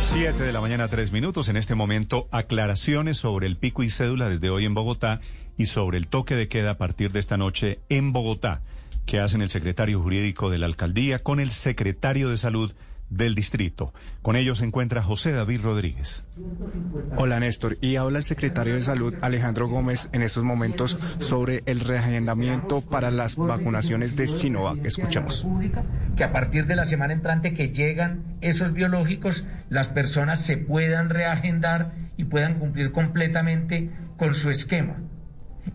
7 de la mañana, tres minutos. En este momento, aclaraciones sobre el pico y cédula desde hoy en Bogotá y sobre el toque de queda a partir de esta noche en Bogotá, que hacen el secretario jurídico de la alcaldía con el secretario de salud del distrito. Con ellos se encuentra José David Rodríguez. Hola Néstor, y habla el secretario de Salud Alejandro Gómez en estos momentos sobre el reagendamiento para las vacunaciones de Sinovac. Escuchamos. Que a partir de la semana entrante que llegan esos biológicos, las personas se puedan reagendar y puedan cumplir completamente con su esquema.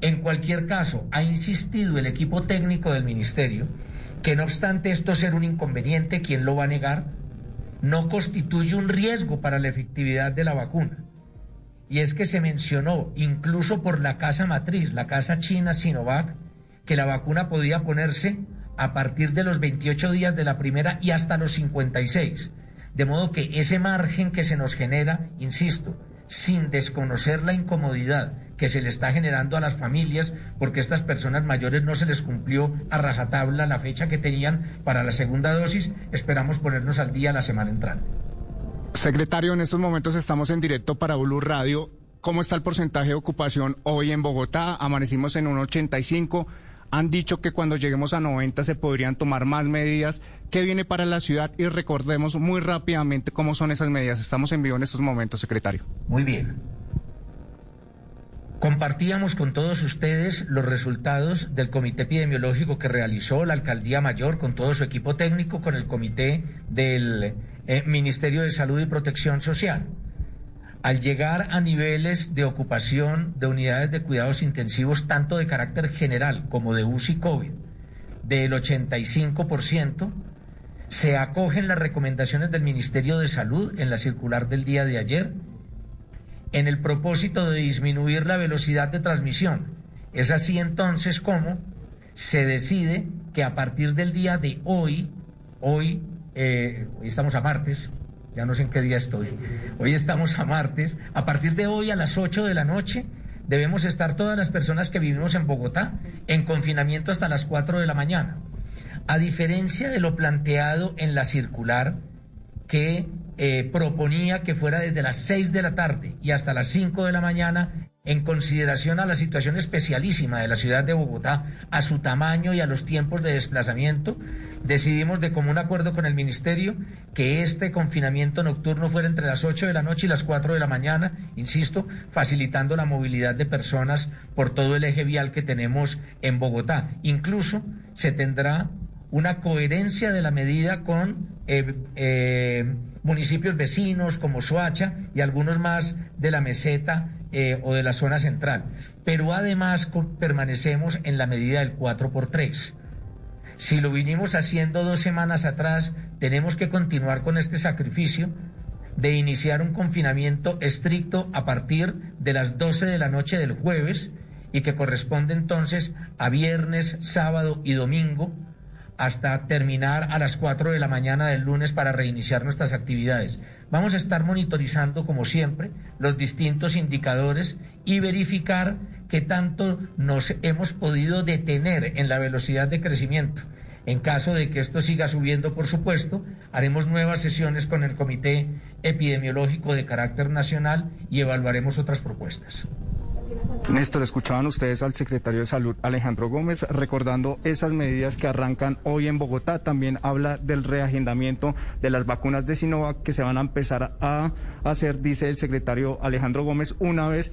En cualquier caso, ha insistido el equipo técnico del ministerio que no obstante esto ser un inconveniente, ¿quién lo va a negar? no constituye un riesgo para la efectividad de la vacuna. Y es que se mencionó, incluso por la casa matriz, la casa china Sinovac, que la vacuna podía ponerse a partir de los 28 días de la primera y hasta los 56. De modo que ese margen que se nos genera, insisto, sin desconocer la incomodidad que se le está generando a las familias porque estas personas mayores no se les cumplió a rajatabla la fecha que tenían para la segunda dosis. Esperamos ponernos al día la semana entrante. Secretario, en estos momentos estamos en directo para Blue Radio. ¿Cómo está el porcentaje de ocupación hoy en Bogotá? Amanecimos en un 85. Han dicho que cuando lleguemos a 90 se podrían tomar más medidas. ¿Qué viene para la ciudad? Y recordemos muy rápidamente cómo son esas medidas. Estamos en vivo en estos momentos, secretario. Muy bien. Compartíamos con todos ustedes los resultados del comité epidemiológico que realizó la alcaldía mayor con todo su equipo técnico, con el comité del eh, Ministerio de Salud y Protección Social. Al llegar a niveles de ocupación de unidades de cuidados intensivos, tanto de carácter general como de UCI COVID, del 85%, se acogen las recomendaciones del Ministerio de Salud en la circular del día de ayer en el propósito de disminuir la velocidad de transmisión. Es así entonces como se decide que a partir del día de hoy, hoy, eh, estamos a martes, ya no sé en qué día estoy. Hoy estamos a martes. A partir de hoy a las 8 de la noche debemos estar todas las personas que vivimos en Bogotá en confinamiento hasta las 4 de la mañana. A diferencia de lo planteado en la circular que eh, proponía que fuera desde las 6 de la tarde y hasta las 5 de la mañana en consideración a la situación especialísima de la ciudad de Bogotá, a su tamaño y a los tiempos de desplazamiento, decidimos de común acuerdo con el Ministerio que este confinamiento nocturno fuera entre las 8 de la noche y las 4 de la mañana, insisto, facilitando la movilidad de personas por todo el eje vial que tenemos en Bogotá. Incluso se tendrá una coherencia de la medida con eh, eh, municipios vecinos como Soacha y algunos más de la meseta eh, o de la zona central. Pero además permanecemos en la medida del 4 por 3 Si lo vinimos haciendo dos semanas atrás, tenemos que continuar con este sacrificio de iniciar un confinamiento estricto a partir de las 12 de la noche del jueves y que corresponde entonces a viernes, sábado y domingo hasta terminar a las 4 de la mañana del lunes para reiniciar nuestras actividades. Vamos a estar monitorizando, como siempre, los distintos indicadores y verificar qué tanto nos hemos podido detener en la velocidad de crecimiento. En caso de que esto siga subiendo, por supuesto, haremos nuevas sesiones con el Comité Epidemiológico de carácter nacional y evaluaremos otras propuestas. Néstor, escuchaban ustedes al secretario de Salud Alejandro Gómez recordando esas medidas que arrancan hoy en Bogotá. También habla del reagendamiento de las vacunas de Sinovac que se van a empezar a hacer, dice el secretario Alejandro Gómez, una vez